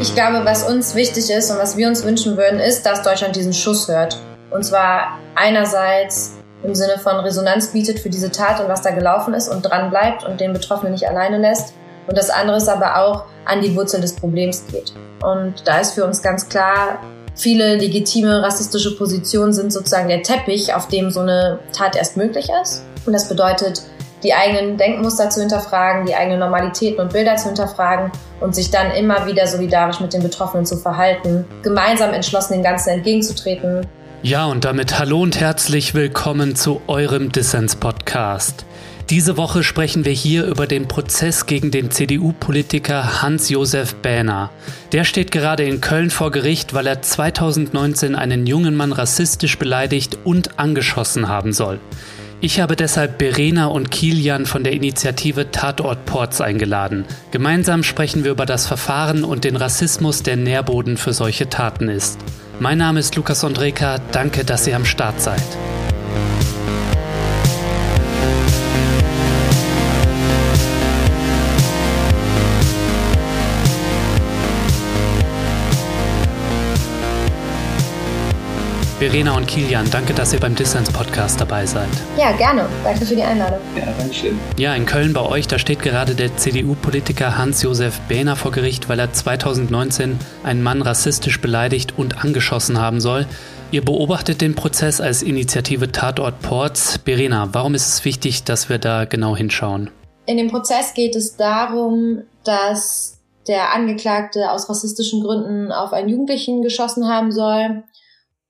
Ich glaube, was uns wichtig ist und was wir uns wünschen würden, ist, dass Deutschland diesen Schuss hört. Und zwar einerseits im Sinne von Resonanz bietet für diese Tat und was da gelaufen ist und dran bleibt und den Betroffenen nicht alleine lässt. Und das andere ist aber auch an die Wurzel des Problems geht. Und da ist für uns ganz klar, viele legitime rassistische Positionen sind sozusagen der Teppich, auf dem so eine Tat erst möglich ist. Und das bedeutet, die eigenen Denkmuster zu hinterfragen, die eigenen Normalitäten und Bilder zu hinterfragen und sich dann immer wieder solidarisch mit den Betroffenen zu verhalten, gemeinsam entschlossen dem Ganzen entgegenzutreten. Ja, und damit hallo und herzlich willkommen zu eurem Dissens-Podcast. Diese Woche sprechen wir hier über den Prozess gegen den CDU-Politiker Hans-Josef Bähner. Der steht gerade in Köln vor Gericht, weil er 2019 einen jungen Mann rassistisch beleidigt und angeschossen haben soll. Ich habe deshalb Berena und Kilian von der Initiative Tatort Ports eingeladen. Gemeinsam sprechen wir über das Verfahren und den Rassismus, der Nährboden für solche Taten ist. Mein Name ist Lukas Ondreka, danke, dass ihr am Start seid. Verena und Kilian, danke, dass ihr beim Dissens Podcast dabei seid. Ja, gerne. Danke für die Einladung. Ja, danke schön. Ja, in Köln bei euch, da steht gerade der CDU-Politiker Hans-Josef Behner vor Gericht, weil er 2019 einen Mann rassistisch beleidigt und angeschossen haben soll. Ihr beobachtet den Prozess als Initiative Tatort Ports. Berena, warum ist es wichtig, dass wir da genau hinschauen? In dem Prozess geht es darum, dass der Angeklagte aus rassistischen Gründen auf einen Jugendlichen geschossen haben soll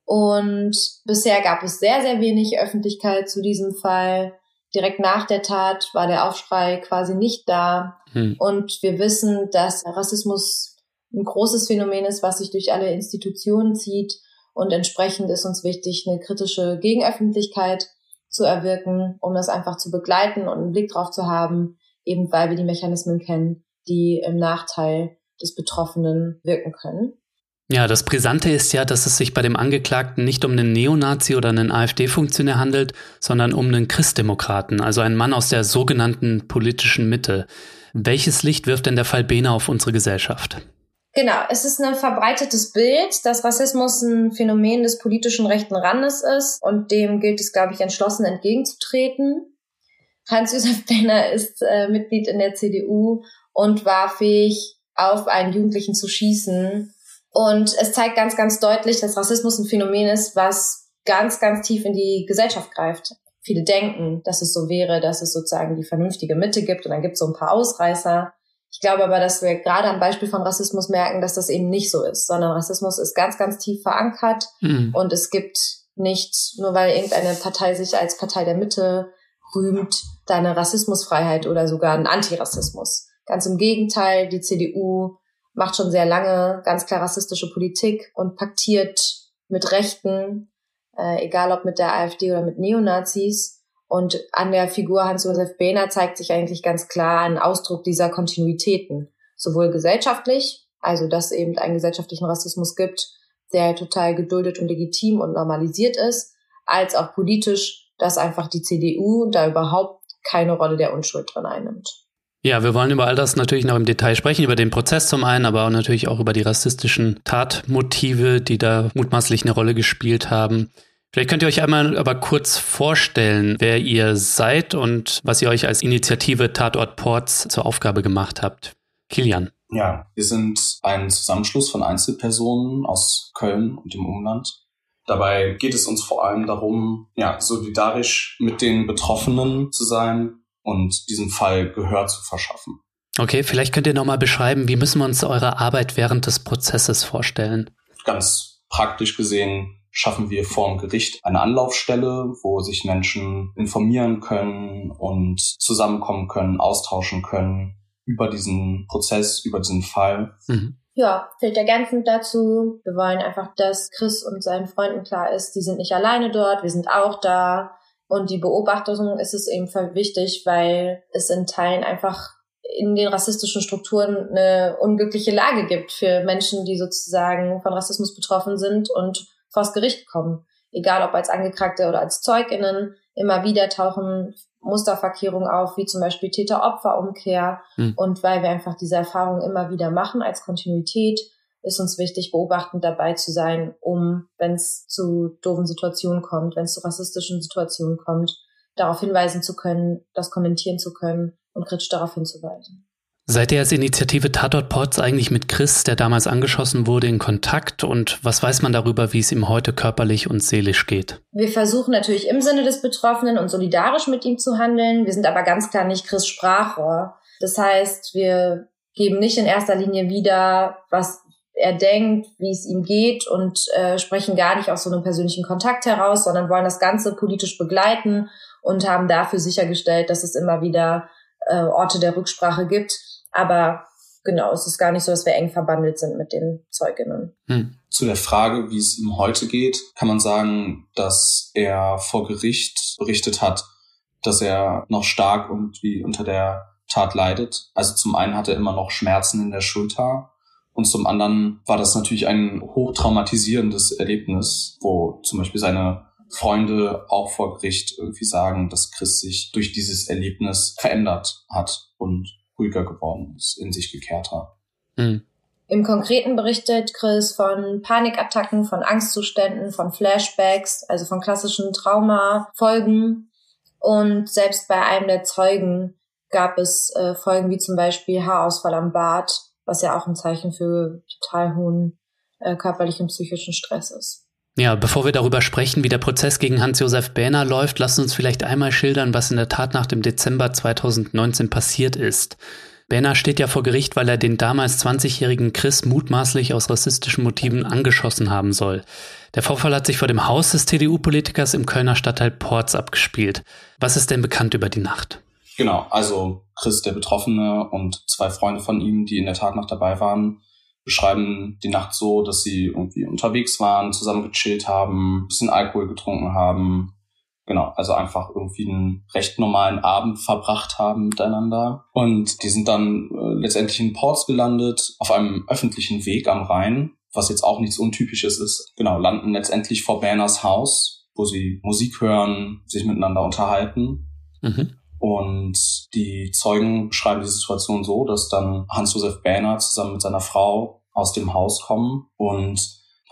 und bisher gab es sehr, sehr wenig Öffentlichkeit zu diesem Fall. Direkt nach der Tat war der Aufschrei quasi nicht da. Hm. Und wir wissen, dass Rassismus ein großes Phänomen ist, was sich durch alle Institutionen zieht. Und entsprechend ist uns wichtig, eine kritische Gegenöffentlichkeit zu erwirken, um das einfach zu begleiten und einen Blick drauf zu haben, eben weil wir die Mechanismen kennen, die im Nachteil des Betroffenen wirken können. Ja, das Brisante ist ja, dass es sich bei dem Angeklagten nicht um einen Neonazi oder einen AfD-Funktionär handelt, sondern um einen Christdemokraten, also einen Mann aus der sogenannten politischen Mitte. Welches Licht wirft denn der Fall Behner auf unsere Gesellschaft? Genau, es ist ein verbreitetes Bild, dass Rassismus ein Phänomen des politischen rechten Randes ist und dem gilt es, glaube ich, entschlossen entgegenzutreten. Hans-Josef Behner ist äh, Mitglied in der CDU und war fähig, auf einen Jugendlichen zu schießen, und es zeigt ganz, ganz deutlich, dass Rassismus ein Phänomen ist, was ganz, ganz tief in die Gesellschaft greift. Viele denken, dass es so wäre, dass es sozusagen die vernünftige Mitte gibt und dann gibt es so ein paar Ausreißer. Ich glaube aber, dass wir gerade am Beispiel von Rassismus merken, dass das eben nicht so ist, sondern Rassismus ist ganz, ganz tief verankert mhm. und es gibt nicht, nur weil irgendeine Partei sich als Partei der Mitte rühmt, da eine Rassismusfreiheit oder sogar einen Antirassismus. Ganz im Gegenteil, die CDU macht schon sehr lange ganz klar rassistische Politik und paktiert mit Rechten, äh, egal ob mit der AfD oder mit Neonazis. Und an der Figur Hans-Josef Behner zeigt sich eigentlich ganz klar ein Ausdruck dieser Kontinuitäten. Sowohl gesellschaftlich, also dass eben einen gesellschaftlichen Rassismus gibt, der total geduldet und legitim und normalisiert ist, als auch politisch, dass einfach die CDU da überhaupt keine Rolle der Unschuld drin einnimmt. Ja, wir wollen über all das natürlich noch im Detail sprechen, über den Prozess zum einen, aber auch natürlich auch über die rassistischen Tatmotive, die da mutmaßlich eine Rolle gespielt haben. Vielleicht könnt ihr euch einmal aber kurz vorstellen, wer ihr seid und was ihr euch als Initiative Tatort Ports zur Aufgabe gemacht habt. Kilian. Ja, wir sind ein Zusammenschluss von Einzelpersonen aus Köln und dem Umland. Dabei geht es uns vor allem darum, ja, solidarisch mit den Betroffenen zu sein, und diesem Fall Gehör zu verschaffen. Okay, vielleicht könnt ihr nochmal beschreiben, wie müssen wir uns eure Arbeit während des Prozesses vorstellen? Ganz praktisch gesehen schaffen wir vor dem Gericht eine Anlaufstelle, wo sich Menschen informieren können und zusammenkommen können, austauschen können über diesen Prozess, über diesen Fall. Mhm. Ja, fällt ergänzend dazu. Wir wollen einfach, dass Chris und seinen Freunden klar ist, die sind nicht alleine dort, wir sind auch da. Und die Beobachtung ist es eben wichtig, weil es in Teilen einfach in den rassistischen Strukturen eine unglückliche Lage gibt für Menschen, die sozusagen von Rassismus betroffen sind und vors Gericht kommen. Egal ob als Angeklagte oder als ZeugInnen, immer wieder tauchen Musterverkehrungen auf, wie zum Beispiel Täter-Opfer-Umkehr. Mhm. Und weil wir einfach diese Erfahrung immer wieder machen als Kontinuität, ist uns wichtig, beobachtend dabei zu sein, um, wenn es zu doofen Situationen kommt, wenn es zu rassistischen Situationen kommt, darauf hinweisen zu können, das kommentieren zu können und kritisch darauf hinzuweisen. Seid ihr als Initiative Tatort Ports eigentlich mit Chris, der damals angeschossen wurde, in Kontakt? Und was weiß man darüber, wie es ihm heute körperlich und seelisch geht? Wir versuchen natürlich im Sinne des Betroffenen und solidarisch mit ihm zu handeln. Wir sind aber ganz klar nicht Chris Sprachrohr. Das heißt, wir geben nicht in erster Linie wieder, was er denkt, wie es ihm geht und äh, sprechen gar nicht aus so einem persönlichen Kontakt heraus, sondern wollen das Ganze politisch begleiten und haben dafür sichergestellt, dass es immer wieder äh, Orte der Rücksprache gibt. Aber genau, es ist gar nicht so, dass wir eng verbandelt sind mit den Zeuginnen. Hm. Zu der Frage, wie es ihm heute geht, kann man sagen, dass er vor Gericht berichtet hat, dass er noch stark irgendwie unter der Tat leidet. Also zum einen hat er immer noch Schmerzen in der Schulter und zum anderen war das natürlich ein hochtraumatisierendes Erlebnis, wo zum Beispiel seine Freunde auch vor Gericht irgendwie sagen, dass Chris sich durch dieses Erlebnis verändert hat und ruhiger geworden ist, in sich gekehrt hat. Mhm. Im Konkreten berichtet Chris von Panikattacken, von Angstzuständen, von Flashbacks, also von klassischen Traumafolgen. Und selbst bei einem der Zeugen gab es äh, Folgen wie zum Beispiel Haarausfall am Bart, was ja auch ein Zeichen für total hohen äh, körperlichen und psychischen Stress ist. Ja, bevor wir darüber sprechen, wie der Prozess gegen Hans-Josef Bähner läuft, lasst uns vielleicht einmal schildern, was in der Tat nach dem Dezember 2019 passiert ist. Bähner steht ja vor Gericht, weil er den damals 20-jährigen Chris mutmaßlich aus rassistischen Motiven angeschossen haben soll. Der Vorfall hat sich vor dem Haus des CDU-Politikers im Kölner Stadtteil Porz abgespielt. Was ist denn bekannt über die Nacht? Genau, also Chris, der Betroffene und zwei Freunde von ihm, die in der Tat noch dabei waren, beschreiben die Nacht so, dass sie irgendwie unterwegs waren, zusammen gechillt haben, bisschen Alkohol getrunken haben. Genau, also einfach irgendwie einen recht normalen Abend verbracht haben miteinander. Und die sind dann äh, letztendlich in Ports gelandet, auf einem öffentlichen Weg am Rhein, was jetzt auch nichts Untypisches ist. Genau, landen letztendlich vor Banners Haus, wo sie Musik hören, sich miteinander unterhalten. Mhm. Und die Zeugen beschreiben die Situation so, dass dann Hans-Josef Bähner zusammen mit seiner Frau aus dem Haus kommen und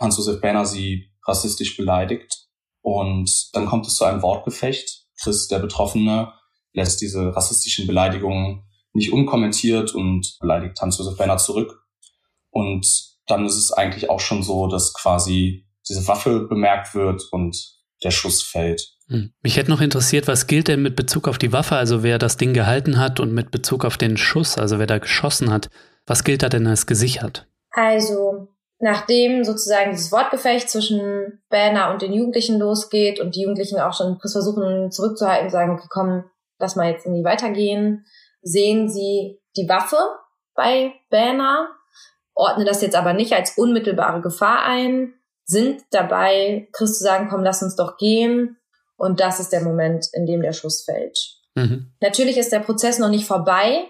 Hans-Josef Berner sie rassistisch beleidigt. Und dann kommt es zu einem Wortgefecht. Chris, der Betroffene, lässt diese rassistischen Beleidigungen nicht unkommentiert und beleidigt Hans-Josef Berner zurück. Und dann ist es eigentlich auch schon so, dass quasi diese Waffe bemerkt wird und der Schuss fällt. Hm. Mich hätte noch interessiert, was gilt denn mit Bezug auf die Waffe, also wer das Ding gehalten hat und mit Bezug auf den Schuss, also wer da geschossen hat. Was gilt da denn als gesichert? Also, nachdem sozusagen dieses Wortgefecht zwischen Banner und den Jugendlichen losgeht und die Jugendlichen auch schon versuchen zurückzuhalten und sagen, okay, komm, lass mal jetzt irgendwie weitergehen, sehen sie die Waffe bei Banner, ordnen das jetzt aber nicht als unmittelbare Gefahr ein, sind dabei, Chris zu sagen, komm, lass uns doch gehen. Und das ist der Moment, in dem der Schuss fällt. Mhm. Natürlich ist der Prozess noch nicht vorbei,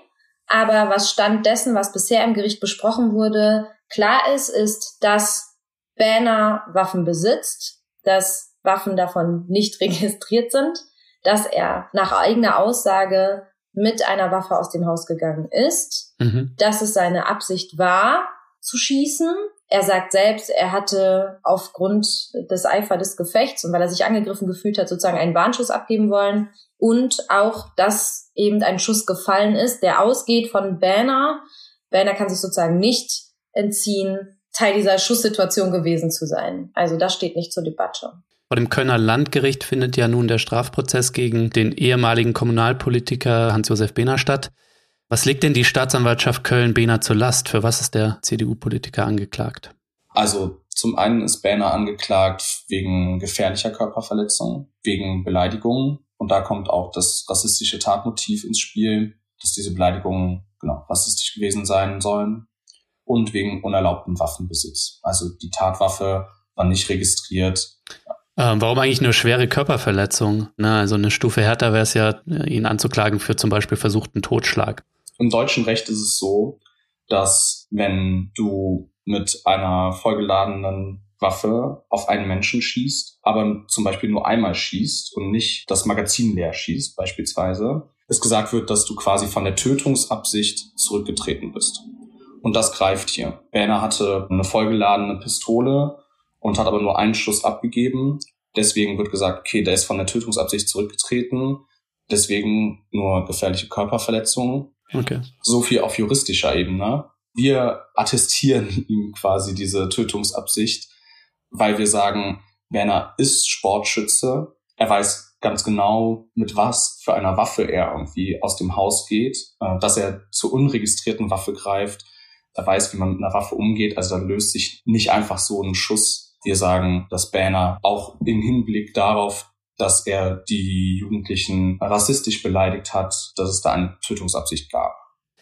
aber was Stand dessen, was bisher im Gericht besprochen wurde, Klar ist, ist, dass Banner Waffen besitzt, dass Waffen davon nicht registriert sind, dass er nach eigener Aussage mit einer Waffe aus dem Haus gegangen ist, mhm. dass es seine Absicht war, zu schießen. Er sagt selbst, er hatte aufgrund des Eifer des Gefechts und weil er sich angegriffen gefühlt hat, sozusagen einen Warnschuss abgeben wollen und auch, dass eben ein Schuss gefallen ist, der ausgeht von Banner. Banner kann sich sozusagen nicht entziehen, Teil dieser Schusssituation gewesen zu sein. Also das steht nicht zur Debatte. Vor dem Kölner Landgericht findet ja nun der Strafprozess gegen den ehemaligen Kommunalpolitiker Hans-Josef Behner statt. Was legt denn die Staatsanwaltschaft Köln-Behner zur Last? Für was ist der CDU-Politiker angeklagt? Also zum einen ist Behner angeklagt wegen gefährlicher Körperverletzung, wegen Beleidigung. Und da kommt auch das rassistische Tatmotiv ins Spiel, dass diese Beleidigungen genau rassistisch gewesen sein sollen und wegen unerlaubtem Waffenbesitz. Also die Tatwaffe war nicht registriert. Ähm, warum eigentlich nur schwere Körperverletzung? Ne, also eine Stufe härter wäre es ja, ihn anzuklagen für zum Beispiel versuchten Totschlag. Im deutschen Recht ist es so, dass wenn du mit einer vollgeladenen Waffe auf einen Menschen schießt, aber zum Beispiel nur einmal schießt und nicht das Magazin leer schießt, beispielsweise, es gesagt wird, dass du quasi von der Tötungsabsicht zurückgetreten bist. Und das greift hier. Berner hatte eine vollgeladene Pistole und hat aber nur einen Schuss abgegeben. Deswegen wird gesagt, okay, der ist von der Tötungsabsicht zurückgetreten. Deswegen nur gefährliche Körperverletzungen. Okay. So viel auf juristischer Ebene. Wir attestieren ihm quasi diese Tötungsabsicht, weil wir sagen, Werner ist Sportschütze. Er weiß ganz genau, mit was für einer Waffe er irgendwie aus dem Haus geht, äh, dass er zur unregistrierten Waffe greift. Er weiß, wie man mit einer Waffe umgeht. Also da löst sich nicht einfach so ein Schuss. Wir sagen, dass Banner auch im Hinblick darauf, dass er die Jugendlichen rassistisch beleidigt hat, dass es da eine Tötungsabsicht gab.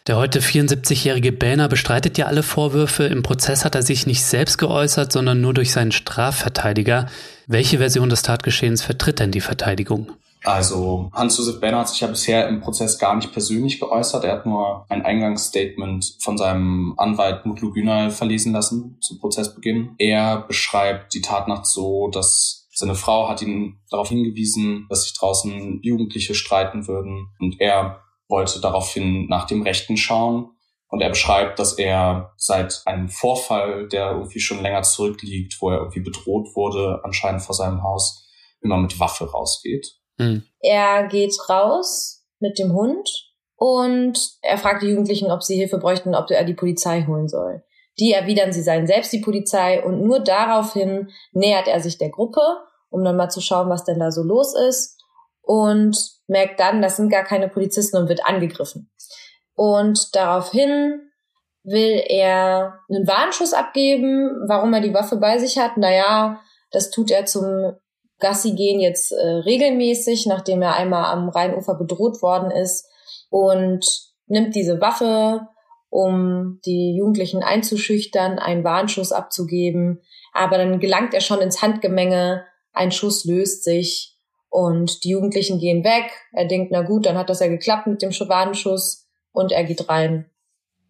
Der heute 74-jährige Bähner bestreitet ja alle Vorwürfe. Im Prozess hat er sich nicht selbst geäußert, sondern nur durch seinen Strafverteidiger. Welche Version des Tatgeschehens vertritt denn die Verteidigung? Also Hans-Josef Bähner hat sich ja bisher im Prozess gar nicht persönlich geäußert. Er hat nur ein Eingangsstatement von seinem Anwalt Mutlu Günay verlesen lassen zum Prozessbeginn. Er beschreibt die Tatnacht so, dass seine Frau hat ihn darauf hingewiesen, dass sich draußen Jugendliche streiten würden und er wollte daraufhin nach dem Rechten schauen. Und er beschreibt, dass er seit einem Vorfall, der irgendwie schon länger zurückliegt, wo er irgendwie bedroht wurde, anscheinend vor seinem Haus, immer mit Waffe rausgeht. Mhm. Er geht raus mit dem Hund und er fragt die Jugendlichen, ob sie Hilfe bräuchten, ob er die Polizei holen soll. Die erwidern, sie seien selbst die Polizei und nur daraufhin nähert er sich der Gruppe, um dann mal zu schauen, was denn da so los ist und merkt dann, das sind gar keine Polizisten und wird angegriffen. Und daraufhin will er einen Warnschuss abgeben, warum er die Waffe bei sich hat. Naja, das tut er zum Gassi gehen jetzt äh, regelmäßig, nachdem er einmal am Rheinufer bedroht worden ist und nimmt diese Waffe, um die Jugendlichen einzuschüchtern, einen Warnschuss abzugeben. Aber dann gelangt er schon ins Handgemenge, ein Schuss löst sich und die Jugendlichen gehen weg. Er denkt, na gut, dann hat das ja geklappt mit dem Schwadenschuss. Und er geht rein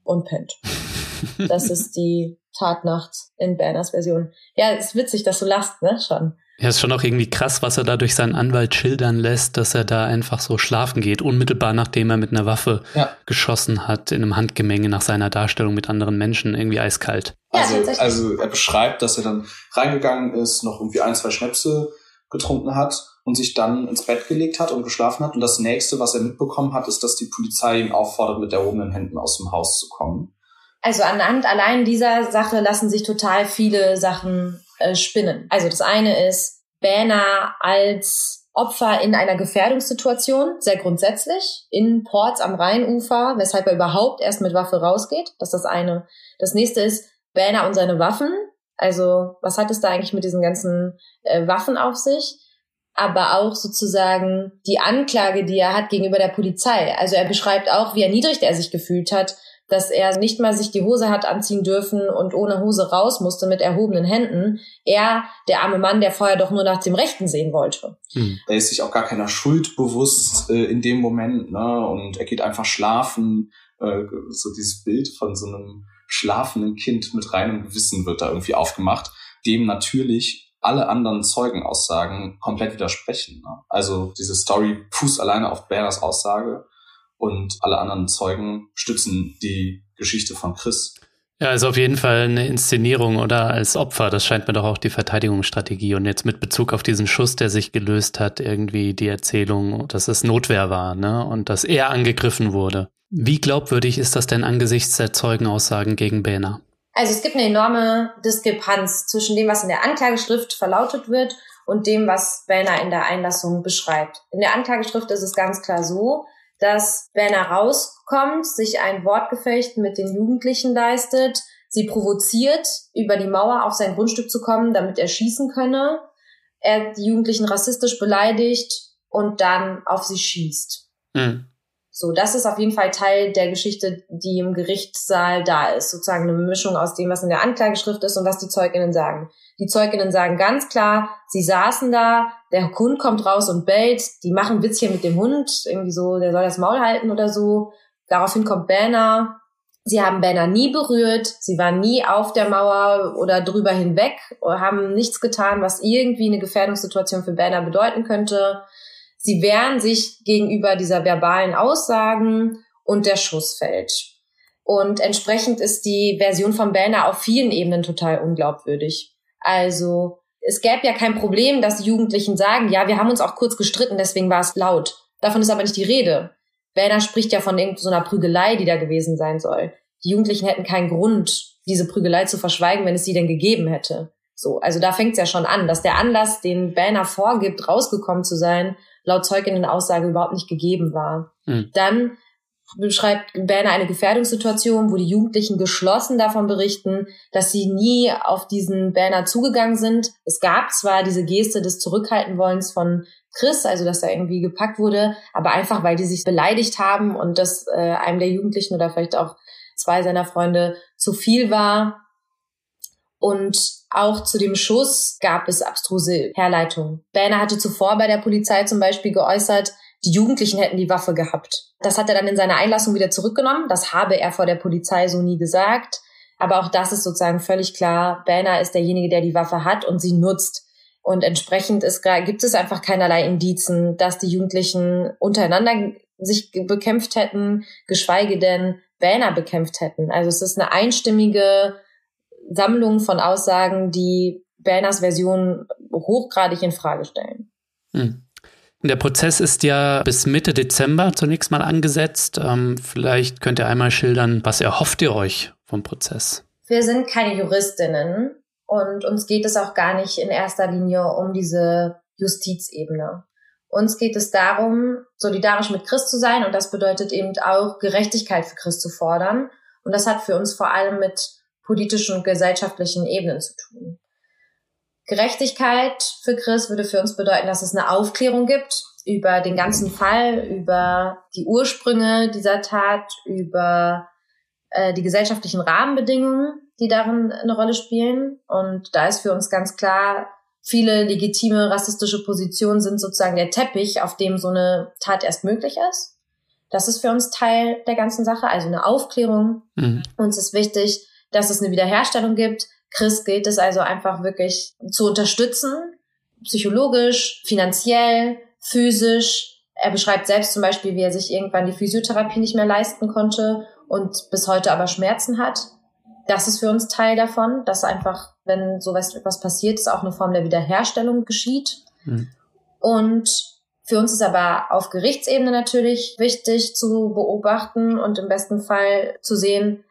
und pennt. Das ist die Tatnacht in Banners Version. Ja, ist witzig, dass du lachst, ne? Schon. Ja, ist schon auch irgendwie krass, was er da durch seinen Anwalt schildern lässt, dass er da einfach so schlafen geht, unmittelbar nachdem er mit einer Waffe ja. geschossen hat, in einem Handgemenge nach seiner Darstellung mit anderen Menschen, irgendwie eiskalt. Also, also er beschreibt, dass er dann reingegangen ist, noch irgendwie ein, zwei Schnäpse getrunken hat und sich dann ins Bett gelegt hat und geschlafen hat. Und das nächste, was er mitbekommen hat, ist, dass die Polizei ihn auffordert, mit erhobenen Händen aus dem Haus zu kommen. Also anhand allein dieser Sache lassen sich total viele Sachen äh, spinnen. Also das eine ist Banner als Opfer in einer Gefährdungssituation, sehr grundsätzlich, in Ports am Rheinufer, weshalb er überhaupt erst mit Waffe rausgeht. Das ist das eine. Das nächste ist Banner und seine Waffen. Also was hat es da eigentlich mit diesen ganzen äh, Waffen auf sich? aber auch sozusagen die Anklage, die er hat gegenüber der Polizei. Also er beschreibt auch, wie erniedrigt er sich gefühlt hat, dass er nicht mal sich die Hose hat anziehen dürfen und ohne Hose raus musste mit erhobenen Händen. Er, der arme Mann, der vorher doch nur nach dem Rechten sehen wollte. Hm. Er ist sich auch gar keiner Schuld bewusst äh, in dem Moment, ne? Und er geht einfach schlafen. Äh, so dieses Bild von so einem schlafenden Kind mit reinem Gewissen wird da irgendwie aufgemacht, dem natürlich alle anderen Zeugenaussagen komplett widersprechen. Ne? Also diese Story fußt alleine auf Berners Aussage und alle anderen Zeugen stützen die Geschichte von Chris. Ja, ist auf jeden Fall eine Inszenierung oder als Opfer. Das scheint mir doch auch die Verteidigungsstrategie. Und jetzt mit Bezug auf diesen Schuss, der sich gelöst hat, irgendwie die Erzählung, dass es Notwehr war, ne? Und dass er angegriffen wurde. Wie glaubwürdig ist das denn angesichts der Zeugenaussagen gegen Bähner? Also es gibt eine enorme Diskrepanz zwischen dem, was in der Anklageschrift verlautet wird und dem, was Werner in der Einlassung beschreibt. In der Anklageschrift ist es ganz klar so, dass Werner rauskommt, sich ein Wortgefecht mit den Jugendlichen leistet, sie provoziert, über die Mauer auf sein Grundstück zu kommen, damit er schießen könne, er die Jugendlichen rassistisch beleidigt und dann auf sie schießt. Mhm. So, das ist auf jeden Fall Teil der Geschichte, die im Gerichtssaal da ist. Sozusagen eine Mischung aus dem, was in der Anklageschrift ist und was die Zeuginnen sagen. Die Zeuginnen sagen ganz klar, sie saßen da, der Hund kommt raus und bellt, die machen Witzchen mit dem Hund, irgendwie so, der soll das Maul halten oder so. Daraufhin kommt Banner. Sie haben Banner nie berührt, sie waren nie auf der Mauer oder drüber hinweg, haben nichts getan, was irgendwie eine Gefährdungssituation für Banner bedeuten könnte. Sie wehren sich gegenüber dieser verbalen Aussagen und der Schuss fällt. Und entsprechend ist die Version von Bellner auf vielen Ebenen total unglaubwürdig. Also es gäbe ja kein Problem, dass die Jugendlichen sagen, ja, wir haben uns auch kurz gestritten, deswegen war es laut. Davon ist aber nicht die Rede. Bellner spricht ja von irgendeiner Prügelei, die da gewesen sein soll. Die Jugendlichen hätten keinen Grund, diese Prügelei zu verschweigen, wenn es sie denn gegeben hätte. So, also da fängt es ja schon an, dass der Anlass, den Banner vorgibt, rausgekommen zu sein, laut Zeuginnen-Aussage überhaupt nicht gegeben war. Mhm. Dann beschreibt Banner eine Gefährdungssituation, wo die Jugendlichen geschlossen davon berichten, dass sie nie auf diesen Banner zugegangen sind. Es gab zwar diese Geste des Zurückhaltenwollens von Chris, also dass er irgendwie gepackt wurde, aber einfach, weil die sich beleidigt haben und das äh, einem der Jugendlichen oder vielleicht auch zwei seiner Freunde zu viel war. Und auch zu dem Schuss gab es abstruse Herleitungen. Banner hatte zuvor bei der Polizei zum Beispiel geäußert, die Jugendlichen hätten die Waffe gehabt. Das hat er dann in seiner Einlassung wieder zurückgenommen. Das habe er vor der Polizei so nie gesagt. Aber auch das ist sozusagen völlig klar. Banner ist derjenige, der die Waffe hat und sie nutzt. Und entsprechend ist, gibt es einfach keinerlei Indizen, dass die Jugendlichen untereinander sich bekämpft hätten, geschweige denn Banner bekämpft hätten. Also es ist eine einstimmige Sammlung von Aussagen, die Banners Version hochgradig in Frage stellen. Hm. Der Prozess ist ja bis Mitte Dezember zunächst mal angesetzt. Ähm, vielleicht könnt ihr einmal schildern, was erhofft ihr euch vom Prozess? Wir sind keine Juristinnen und uns geht es auch gar nicht in erster Linie um diese Justizebene. Uns geht es darum, solidarisch mit Christ zu sein und das bedeutet eben auch Gerechtigkeit für Christ zu fordern. Und das hat für uns vor allem mit politischen und gesellschaftlichen Ebenen zu tun. Gerechtigkeit für Chris würde für uns bedeuten, dass es eine Aufklärung gibt über den ganzen Fall, über die Ursprünge dieser Tat, über äh, die gesellschaftlichen Rahmenbedingungen, die darin eine Rolle spielen. Und da ist für uns ganz klar, viele legitime rassistische Positionen sind sozusagen der Teppich, auf dem so eine Tat erst möglich ist. Das ist für uns Teil der ganzen Sache, also eine Aufklärung. Mhm. Uns ist wichtig, dass es eine Wiederherstellung gibt. Chris gilt es also einfach wirklich zu unterstützen, psychologisch, finanziell, physisch. Er beschreibt selbst zum Beispiel, wie er sich irgendwann die Physiotherapie nicht mehr leisten konnte und bis heute aber Schmerzen hat. Das ist für uns Teil davon, dass einfach, wenn sowas etwas passiert, ist auch eine Form der Wiederherstellung geschieht. Mhm. Und für uns ist aber auf Gerichtsebene natürlich wichtig zu beobachten und im besten Fall zu sehen,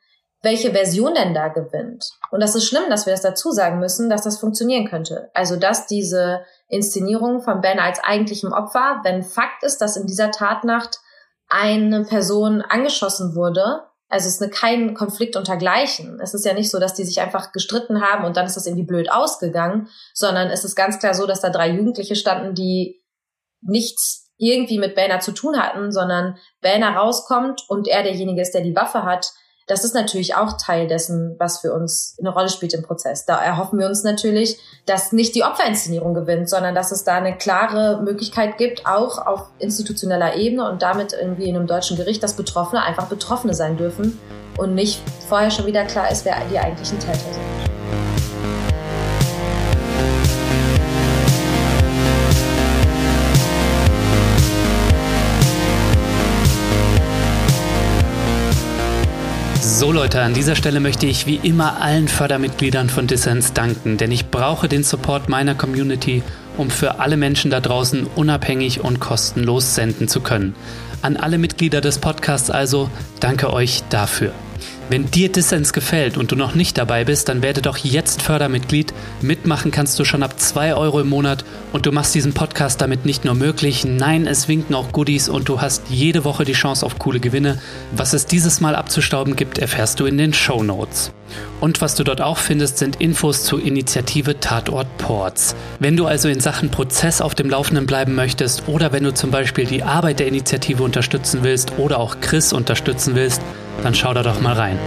welche Version denn da gewinnt. Und das ist schlimm, dass wir das dazu sagen müssen, dass das funktionieren könnte. Also, dass diese Inszenierung von Ben als eigentlichem Opfer, wenn Fakt ist, dass in dieser Tatnacht eine Person angeschossen wurde, also es ist eine, kein Konflikt untergleichen. Es ist ja nicht so, dass die sich einfach gestritten haben und dann ist das irgendwie blöd ausgegangen, sondern es ist ganz klar so, dass da drei Jugendliche standen, die nichts irgendwie mit Banner zu tun hatten, sondern Banner rauskommt und er derjenige ist, der die Waffe hat, das ist natürlich auch Teil dessen, was für uns eine Rolle spielt im Prozess. Da erhoffen wir uns natürlich, dass nicht die Opferinszenierung gewinnt, sondern dass es da eine klare Möglichkeit gibt, auch auf institutioneller Ebene und damit irgendwie in einem deutschen Gericht, dass Betroffene einfach Betroffene sein dürfen und nicht vorher schon wieder klar ist, wer die eigentlichen Täter sind. So Leute, an dieser Stelle möchte ich wie immer allen Fördermitgliedern von Dissens danken, denn ich brauche den Support meiner Community, um für alle Menschen da draußen unabhängig und kostenlos senden zu können. An alle Mitglieder des Podcasts also, danke euch dafür. Wenn dir Dissens gefällt und du noch nicht dabei bist, dann werde doch jetzt Fördermitglied. Mitmachen kannst du schon ab 2 Euro im Monat und du machst diesen Podcast damit nicht nur möglich, nein, es winken auch Goodies und du hast jede Woche die Chance auf coole Gewinne. Was es dieses Mal abzustauben gibt, erfährst du in den Show Notes. Und was du dort auch findest, sind Infos zur Initiative Tatort Ports. Wenn du also in Sachen Prozess auf dem Laufenden bleiben möchtest oder wenn du zum Beispiel die Arbeit der Initiative unterstützen willst oder auch Chris unterstützen willst, dann schau da doch mal rein.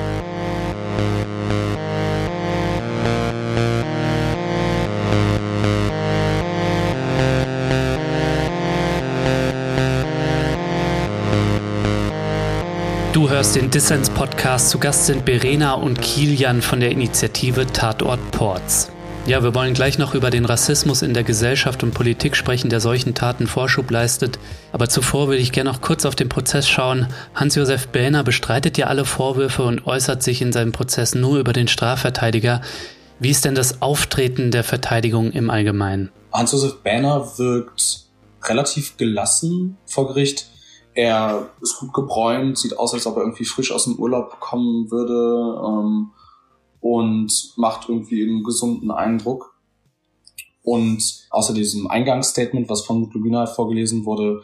Du hörst den Dissens-Podcast. Zu Gast sind Verena und Kilian von der Initiative Tatort Ports. Ja, wir wollen gleich noch über den Rassismus in der Gesellschaft und Politik sprechen, der solchen Taten Vorschub leistet. Aber zuvor würde ich gerne noch kurz auf den Prozess schauen. Hans-Josef Bähner bestreitet ja alle Vorwürfe und äußert sich in seinem Prozess nur über den Strafverteidiger. Wie ist denn das Auftreten der Verteidigung im Allgemeinen? Hans-Josef Bähner wirkt relativ gelassen vor Gericht. Er ist gut gebräunt, sieht aus, als ob er irgendwie frisch aus dem Urlaub kommen würde. Ähm und macht irgendwie einen gesunden Eindruck. Und außer diesem Eingangsstatement, was von Mutlugina vorgelesen wurde,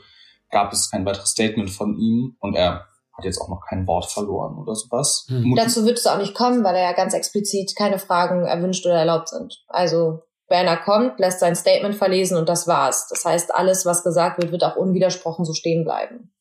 gab es kein weiteres Statement von ihm und er hat jetzt auch noch kein Wort verloren oder sowas. Hm. Dazu wird es auch nicht kommen, weil er ja ganz explizit keine Fragen erwünscht oder erlaubt sind. Also Werner kommt, lässt sein Statement verlesen und das war's. Das heißt, alles, was gesagt wird, wird auch unwidersprochen so stehen bleiben.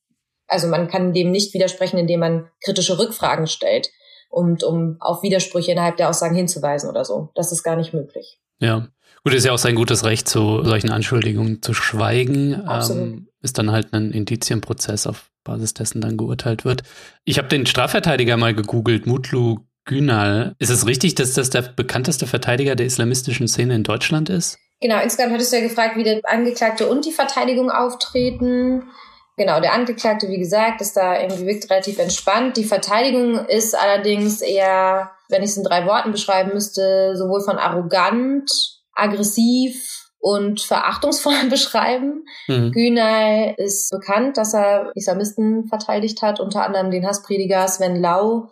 Also man kann dem nicht widersprechen, indem man kritische Rückfragen stellt und um auf Widersprüche innerhalb der Aussagen hinzuweisen oder so. Das ist gar nicht möglich. Ja. Gut, ist ja auch sein gutes Recht, zu solchen Anschuldigungen zu schweigen. Absolut. Ähm, ist dann halt ein Indizienprozess, auf Basis dessen dann geurteilt wird. Ich habe den Strafverteidiger mal gegoogelt, Mutlu Günal. Ist es richtig, dass das der bekannteste Verteidiger der islamistischen Szene in Deutschland ist? Genau, insgesamt hattest du ja gefragt, wie der Angeklagte und die Verteidigung auftreten. Genau, der Angeklagte, wie gesagt, ist da irgendwie wirkt relativ entspannt. Die Verteidigung ist allerdings eher, wenn ich es in drei Worten beschreiben müsste, sowohl von arrogant, aggressiv und verachtungsvoll beschreiben. Mhm. Günay ist bekannt, dass er Islamisten verteidigt hat, unter anderem den Hassprediger Sven Lau,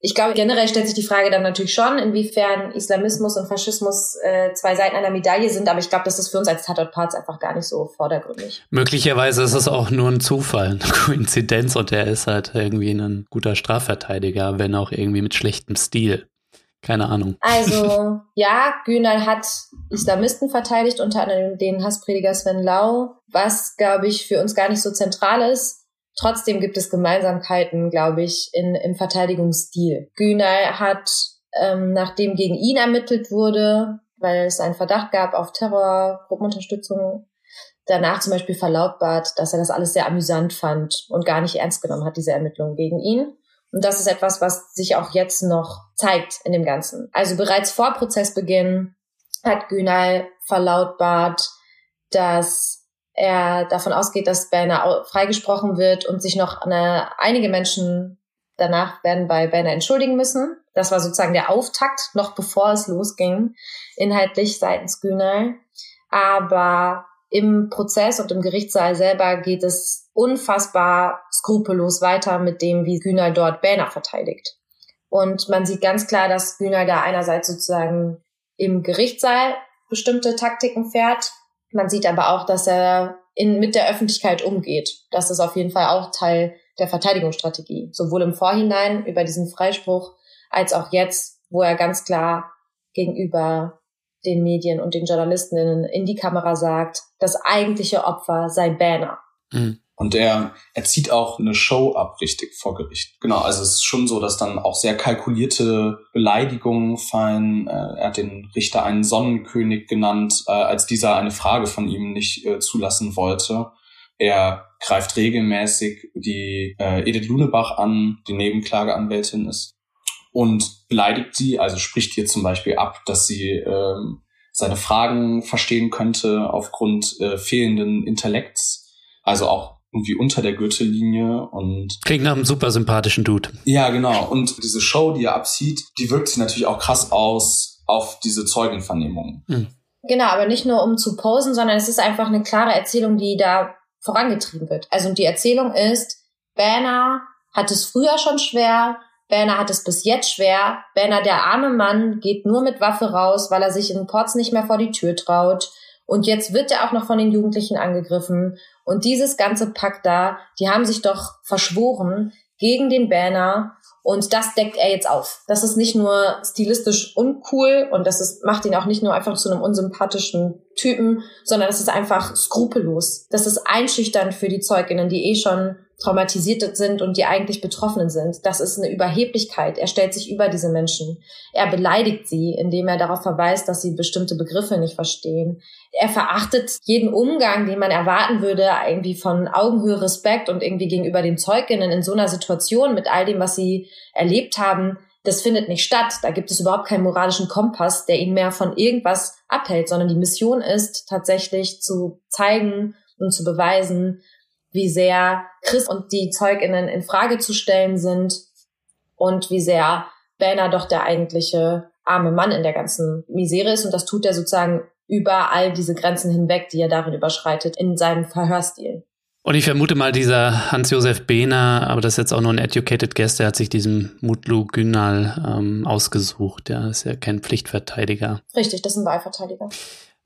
ich glaube, generell stellt sich die Frage dann natürlich schon, inwiefern Islamismus und Faschismus äh, zwei Seiten einer Medaille sind, aber ich glaube, das ist für uns als Tatort-Parts einfach gar nicht so vordergründig. Möglicherweise ist es auch nur ein Zufall, eine Koinzidenz und er ist halt irgendwie ein guter Strafverteidiger, wenn auch irgendwie mit schlechtem Stil. Keine Ahnung. Also, ja, Günal hat Islamisten verteidigt, unter anderem den Hassprediger Sven Lau, was, glaube ich, für uns gar nicht so zentral ist Trotzdem gibt es Gemeinsamkeiten, glaube ich, in, im Verteidigungsstil. Günay hat, ähm, nachdem gegen ihn ermittelt wurde, weil es einen Verdacht gab auf Terror, Gruppenunterstützung, danach zum Beispiel verlautbart, dass er das alles sehr amüsant fand und gar nicht ernst genommen hat, diese Ermittlungen gegen ihn. Und das ist etwas, was sich auch jetzt noch zeigt in dem Ganzen. Also bereits vor Prozessbeginn hat Günay verlautbart, dass er davon ausgeht, dass Banner freigesprochen wird und sich noch eine, einige Menschen danach werden bei Banner entschuldigen müssen. Das war sozusagen der Auftakt, noch bevor es losging, inhaltlich seitens Günal. Aber im Prozess und im Gerichtssaal selber geht es unfassbar skrupellos weiter mit dem, wie Günal dort Banner verteidigt. Und man sieht ganz klar, dass Günal da einerseits sozusagen im Gerichtssaal bestimmte Taktiken fährt, man sieht aber auch, dass er in, mit der Öffentlichkeit umgeht. Das ist auf jeden Fall auch Teil der Verteidigungsstrategie. Sowohl im Vorhinein über diesen Freispruch als auch jetzt, wo er ganz klar gegenüber den Medien und den Journalistinnen in die Kamera sagt, das eigentliche Opfer sei Banner. Mhm. Und er, er zieht auch eine Show ab, richtig vor Gericht. Genau, also es ist schon so, dass dann auch sehr kalkulierte Beleidigungen fallen. Äh, er hat den Richter einen Sonnenkönig genannt, äh, als dieser eine Frage von ihm nicht äh, zulassen wollte. Er greift regelmäßig die Edith Lunebach an, die Nebenklageanwältin ist, und beleidigt sie, also spricht ihr zum Beispiel ab, dass sie ähm, seine Fragen verstehen könnte aufgrund fehlenden Intellekts. Also auch irgendwie unter der Gürtellinie und klingt nach einem super sympathischen Dude. Ja, genau. Und diese Show, die er abzieht, die wirkt sich natürlich auch krass aus auf diese Zeugenvernehmung. Mhm. Genau, aber nicht nur um zu posen, sondern es ist einfach eine klare Erzählung, die da vorangetrieben wird. Also die Erzählung ist, Banner hat es früher schon schwer, Banner hat es bis jetzt schwer. Banner, der arme Mann, geht nur mit Waffe raus, weil er sich in Ports nicht mehr vor die Tür traut. Und jetzt wird er auch noch von den Jugendlichen angegriffen. Und dieses ganze Pack da, die haben sich doch verschworen gegen den Banner. Und das deckt er jetzt auf. Das ist nicht nur stilistisch uncool und das ist, macht ihn auch nicht nur einfach zu einem unsympathischen Typen, sondern es ist einfach skrupellos. Das ist einschüchternd für die Zeuginnen, die eh schon traumatisiert sind und die eigentlich Betroffenen sind. Das ist eine Überheblichkeit. Er stellt sich über diese Menschen. Er beleidigt sie, indem er darauf verweist, dass sie bestimmte Begriffe nicht verstehen. Er verachtet jeden Umgang, den man erwarten würde, irgendwie von Augenhöhe, Respekt und irgendwie gegenüber den Zeuginnen in so einer Situation mit all dem, was sie erlebt haben, das findet nicht statt. Da gibt es überhaupt keinen moralischen Kompass, der ihn mehr von irgendwas abhält, sondern die Mission ist tatsächlich zu zeigen und zu beweisen, wie sehr Chris und die Zeuginnen in Frage zu stellen sind und wie sehr Banner doch der eigentliche arme Mann in der ganzen Misere ist. Und das tut er sozusagen über all diese Grenzen hinweg, die er darin überschreitet, in seinem Verhörstil. Und ich vermute mal, dieser Hans-Josef Behner, aber das ist jetzt auch nur ein educated guest, der hat sich diesen Mutlu Günal ähm, ausgesucht. Der ist ja kein Pflichtverteidiger. Richtig, das ist ein Wahlverteidiger.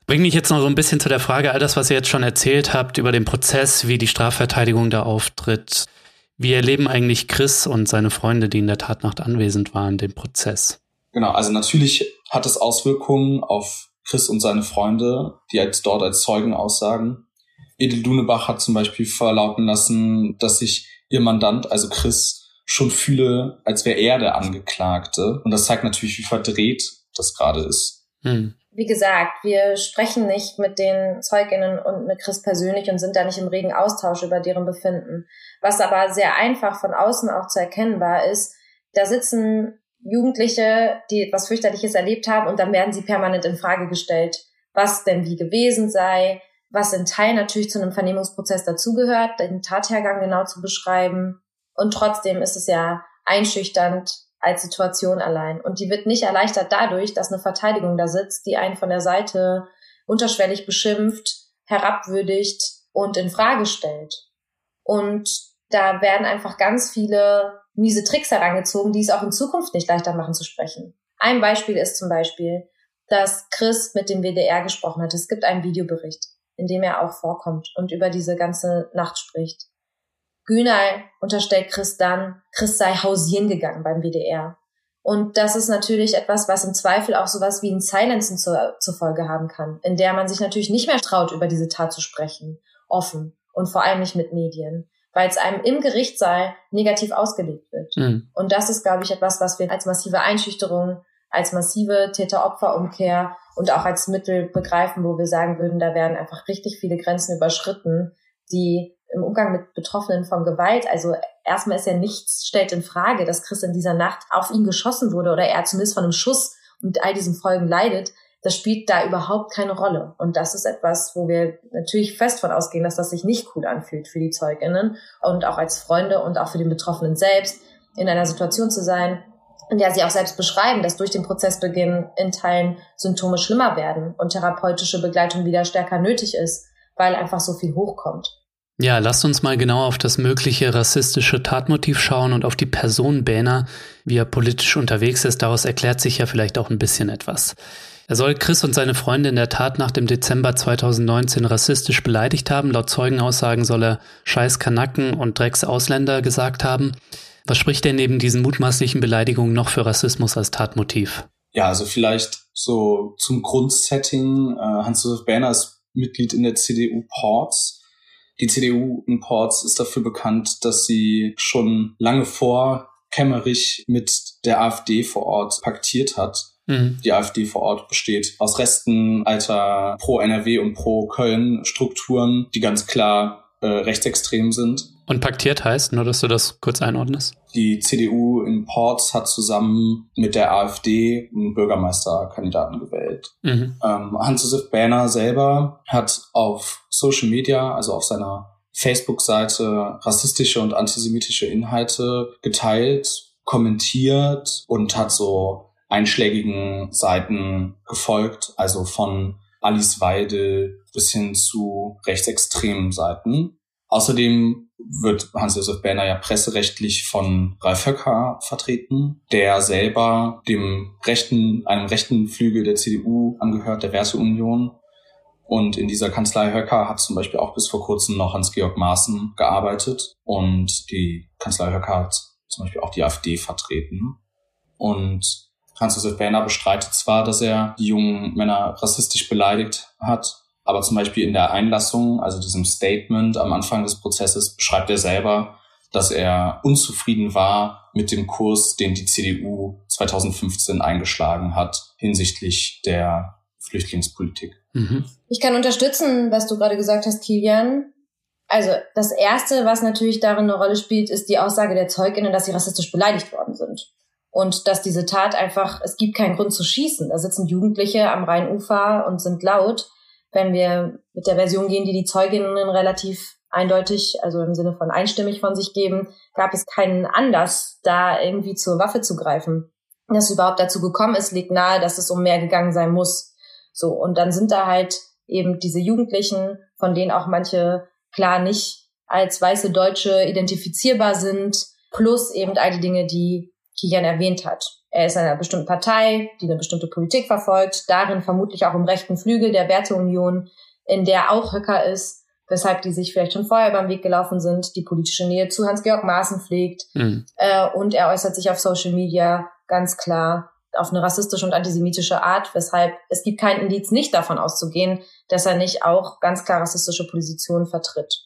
Bringt mich jetzt noch so ein bisschen zu der Frage, all das, was ihr jetzt schon erzählt habt über den Prozess, wie die Strafverteidigung da auftritt. Wie erleben eigentlich Chris und seine Freunde, die in der Tatnacht anwesend waren, den Prozess? Genau, also natürlich hat es Auswirkungen auf Chris und seine Freunde, die jetzt dort als Zeugen aussagen. Edel Dunebach hat zum Beispiel verlauten lassen, dass sich ihr Mandant, also Chris, schon fühle, als wäre er der Angeklagte. Und das zeigt natürlich, wie verdreht das gerade ist. Hm wie gesagt, wir sprechen nicht mit den Zeuginnen und mit Chris persönlich und sind da nicht im regen Austausch über deren Befinden. Was aber sehr einfach von außen auch zu erkennen war, ist, da sitzen Jugendliche, die etwas fürchterliches erlebt haben und dann werden sie permanent in Frage gestellt, was denn wie gewesen sei, was in Teil natürlich zu einem Vernehmungsprozess dazugehört, den Tathergang genau zu beschreiben. Und trotzdem ist es ja einschüchternd, als Situation allein. Und die wird nicht erleichtert dadurch, dass eine Verteidigung da sitzt, die einen von der Seite unterschwellig beschimpft, herabwürdigt und in Frage stellt. Und da werden einfach ganz viele miese Tricks herangezogen, die es auch in Zukunft nicht leichter machen zu sprechen. Ein Beispiel ist zum Beispiel, dass Chris mit dem WDR gesprochen hat. Es gibt einen Videobericht, in dem er auch vorkommt und über diese ganze Nacht spricht. Günay unterstellt Chris dann, Chris sei hausieren gegangen beim WDR. Und das ist natürlich etwas, was im Zweifel auch sowas wie ein Silencen zur, zur Folge haben kann, in der man sich natürlich nicht mehr traut, über diese Tat zu sprechen, offen und vor allem nicht mit Medien, weil es einem im Gerichtssaal negativ ausgelegt wird. Mhm. Und das ist, glaube ich, etwas, was wir als massive Einschüchterung, als massive Täter-Opfer-Umkehr und auch als Mittel begreifen, wo wir sagen würden, da werden einfach richtig viele Grenzen überschritten, die im Umgang mit Betroffenen von Gewalt. Also erstmal ist ja nichts, stellt in Frage, dass Chris in dieser Nacht auf ihn geschossen wurde oder er zumindest von einem Schuss und all diesen Folgen leidet. Das spielt da überhaupt keine Rolle. Und das ist etwas, wo wir natürlich fest von ausgehen, dass das sich nicht cool anfühlt für die ZeugInnen und auch als Freunde und auch für den Betroffenen selbst, in einer Situation zu sein, in der sie auch selbst beschreiben, dass durch den Prozessbeginn in Teilen Symptome schlimmer werden und therapeutische Begleitung wieder stärker nötig ist, weil einfach so viel hochkommt. Ja, lasst uns mal genau auf das mögliche rassistische Tatmotiv schauen und auf die Person Bähner, wie er politisch unterwegs ist. Daraus erklärt sich ja vielleicht auch ein bisschen etwas. Er soll Chris und seine Freunde in der Tat nach dem Dezember 2019 rassistisch beleidigt haben. Laut Zeugenaussagen soll er Scheiß Kanacken und Drecks Ausländer gesagt haben. Was spricht denn neben diesen mutmaßlichen Beleidigungen noch für Rassismus als Tatmotiv? Ja, also vielleicht so zum Grundsetting. Äh, Hans-Josef Bähner ist Mitglied in der CDU Ports die CDU in Ports ist dafür bekannt, dass sie schon lange vor Kemmerich mit der AfD vor Ort paktiert hat. Mhm. Die AfD vor Ort besteht aus Resten alter Pro-NRW und Pro-Köln-Strukturen, die ganz klar äh, rechtsextrem sind. Und paktiert heißt, nur dass du das kurz einordnest? Die CDU in Ports hat zusammen mit der AfD einen Bürgermeisterkandidaten gewählt. Mhm. Ähm, Hans-Josef Bähner selber hat auf Social Media, also auf seiner Facebook-Seite, rassistische und antisemitische Inhalte geteilt, kommentiert und hat so einschlägigen Seiten gefolgt, also von Alice Weidel bis hin zu rechtsextremen Seiten. Außerdem wird Hans-Josef Berner ja presserechtlich von Ralf Höcker vertreten, der selber dem rechten, einem rechten Flügel der CDU angehört, der Werteunion. Und in dieser Kanzlei Höcker hat zum Beispiel auch bis vor kurzem noch Hans-Georg Maaßen gearbeitet. Und die Kanzlei Höcker hat zum Beispiel auch die AfD vertreten. Und Hans-Josef Berner bestreitet zwar, dass er die jungen Männer rassistisch beleidigt hat, aber zum Beispiel in der Einlassung, also diesem Statement am Anfang des Prozesses, beschreibt er selber, dass er unzufrieden war mit dem Kurs, den die CDU 2015 eingeschlagen hat hinsichtlich der Flüchtlingspolitik. Mhm. Ich kann unterstützen, was du gerade gesagt hast, Kilian. Also das Erste, was natürlich darin eine Rolle spielt, ist die Aussage der Zeuginnen, dass sie rassistisch beleidigt worden sind. Und dass diese Tat einfach, es gibt keinen Grund zu schießen. Da sitzen Jugendliche am Rheinufer und sind laut. Wenn wir mit der Version gehen, die die Zeuginnen relativ eindeutig, also im Sinne von einstimmig von sich geben, gab es keinen Anlass, da irgendwie zur Waffe zu greifen. Dass es überhaupt dazu gekommen ist, liegt nahe, dass es um mehr gegangen sein muss. So, und dann sind da halt eben diese Jugendlichen, von denen auch manche klar nicht als weiße Deutsche identifizierbar sind, plus eben all die Dinge, die Kian erwähnt hat. Er ist einer bestimmten Partei, die eine bestimmte Politik verfolgt, darin vermutlich auch im rechten Flügel der Werteunion, in der auch Höcker ist, weshalb die sich vielleicht schon vorher beim Weg gelaufen sind, die politische Nähe zu Hans-Georg Maaßen pflegt. Mhm. Äh, und er äußert sich auf Social Media ganz klar auf eine rassistische und antisemitische Art, weshalb es gibt keinen Indiz, nicht davon auszugehen, dass er nicht auch ganz klar rassistische Positionen vertritt.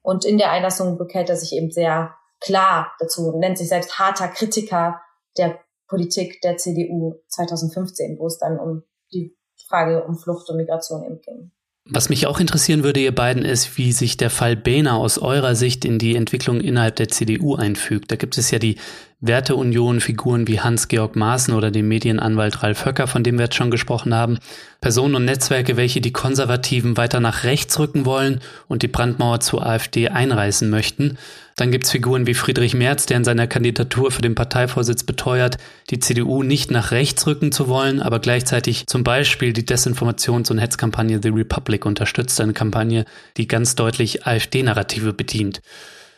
Und in der Einlassung bekennt er sich eben sehr klar dazu, nennt sich selbst harter Kritiker der Politik der CDU 2015, wo es dann um die Frage um Flucht und Migration eben ging. Was mich auch interessieren würde, ihr beiden, ist, wie sich der Fall Behner aus eurer Sicht in die Entwicklung innerhalb der CDU einfügt. Da gibt es ja die Werteunion, Figuren wie Hans-Georg Maaßen oder den Medienanwalt Ralf Höcker, von dem wir jetzt schon gesprochen haben. Personen und Netzwerke, welche die Konservativen weiter nach rechts rücken wollen und die Brandmauer zur AfD einreißen möchten. Dann gibt's Figuren wie Friedrich Merz, der in seiner Kandidatur für den Parteivorsitz beteuert, die CDU nicht nach rechts rücken zu wollen, aber gleichzeitig zum Beispiel die Desinformations- und Hetzkampagne The Republic unterstützt, eine Kampagne, die ganz deutlich AfD-Narrative bedient.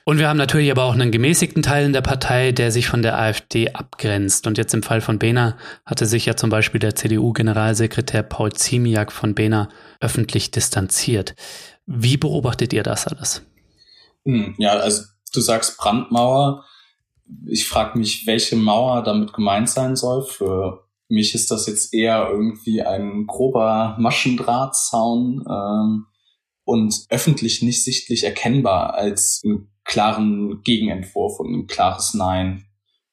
Und wir haben natürlich aber auch einen gemäßigten Teil in der Partei, der sich von der AfD abgrenzt. Und jetzt im Fall von Behner hatte sich ja zum Beispiel der CDU-Generalsekretär Paul Ziemiak von Behner öffentlich distanziert. Wie beobachtet ihr das alles? Hm, ja, also du sagst Brandmauer. Ich frage mich, welche Mauer damit gemeint sein soll. Für mich ist das jetzt eher irgendwie ein grober Maschendrahtzaun ähm, und öffentlich nicht sichtlich erkennbar als einen klaren Gegenentwurf und ein klares Nein.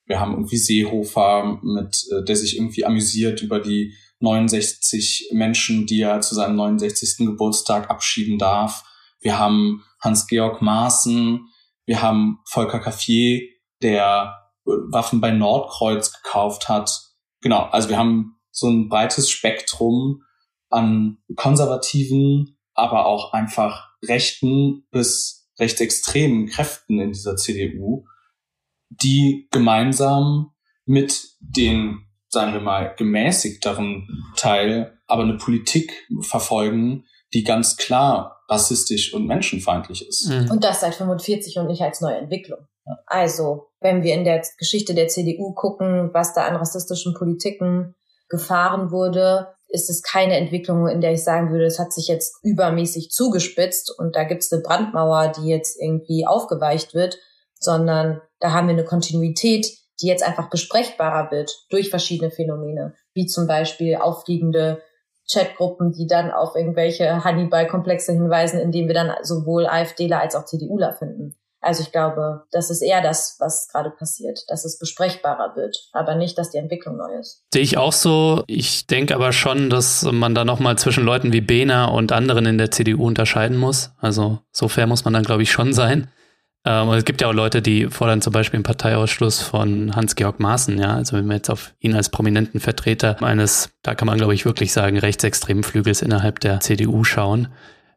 Wir haben irgendwie Seehofer, mit, äh, der sich irgendwie amüsiert über die 69 Menschen, die er zu seinem 69. Geburtstag abschieben darf. Wir haben Hans-Georg Maaßen, wir haben Volker Caffier, der Waffen bei Nordkreuz gekauft hat. Genau, also wir haben so ein breites Spektrum an konservativen, aber auch einfach rechten bis rechtsextremen Kräften in dieser CDU, die gemeinsam mit den, sagen wir mal, gemäßigteren Teil aber eine Politik verfolgen, die ganz klar rassistisch und menschenfeindlich ist. Mhm. Und das seit 45 und nicht als neue Entwicklung. Also, wenn wir in der Geschichte der CDU gucken, was da an rassistischen Politiken gefahren wurde, ist es keine Entwicklung, in der ich sagen würde, es hat sich jetzt übermäßig zugespitzt und da gibt es eine Brandmauer, die jetzt irgendwie aufgeweicht wird, sondern da haben wir eine Kontinuität, die jetzt einfach besprechbarer wird durch verschiedene Phänomene, wie zum Beispiel auffliegende Chatgruppen, die dann auf irgendwelche Hannibal-Komplexe hinweisen, indem wir dann sowohl AfDler als auch CDUler finden. Also ich glaube, das ist eher das, was gerade passiert, dass es besprechbarer wird, aber nicht, dass die Entwicklung neu ist. Sehe ich auch so. Ich denke aber schon, dass man da nochmal zwischen Leuten wie Behner und anderen in der CDU unterscheiden muss. Also so fair muss man dann, glaube ich, schon sein. Ähm, es gibt ja auch Leute, die fordern zum Beispiel einen Parteiausschluss von Hans-Georg Maaßen, ja. Also wenn wir jetzt auf ihn als prominenten Vertreter eines, da kann man glaube ich wirklich sagen, rechtsextremen Flügels innerhalb der CDU schauen.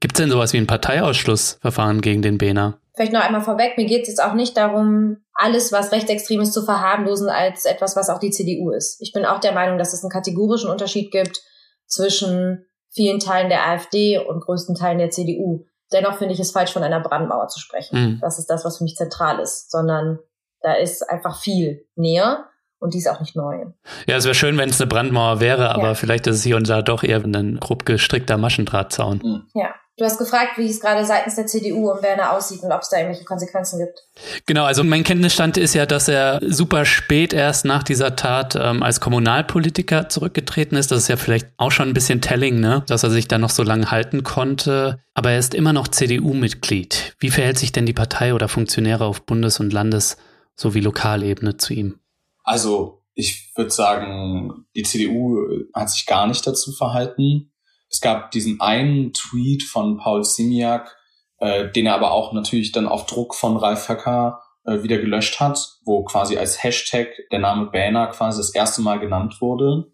Gibt es denn sowas wie ein Parteiausschlussverfahren gegen den Behner? Vielleicht noch einmal vorweg, mir geht es jetzt auch nicht darum, alles, was rechtsextrem ist, zu verharmlosen als etwas, was auch die CDU ist. Ich bin auch der Meinung, dass es einen kategorischen Unterschied gibt zwischen vielen Teilen der AfD und größten Teilen der CDU. Dennoch finde ich es falsch, von einer Brandmauer zu sprechen. Mhm. Das ist das, was für mich zentral ist, sondern da ist einfach viel näher und die ist auch nicht neu. Ja, es wäre schön, wenn es eine Brandmauer wäre, aber ja. vielleicht ist es hier und da doch eher ein grob gestrickter Maschendrahtzaun. Mhm. Ja. Du hast gefragt, wie es gerade seitens der CDU um Werner aussieht und ob es da irgendwelche Konsequenzen gibt. Genau, also mein Kenntnisstand ist ja, dass er super spät erst nach dieser Tat ähm, als Kommunalpolitiker zurückgetreten ist. Das ist ja vielleicht auch schon ein bisschen telling, ne? dass er sich da noch so lange halten konnte. Aber er ist immer noch CDU-Mitglied. Wie verhält sich denn die Partei oder Funktionäre auf Bundes- und Landes- sowie Lokalebene zu ihm? Also ich würde sagen, die CDU hat sich gar nicht dazu verhalten. Es gab diesen einen Tweet von Paul Simiak, äh, den er aber auch natürlich dann auf Druck von Ralf Höcker äh, wieder gelöscht hat, wo quasi als Hashtag der Name Banner quasi das erste Mal genannt wurde.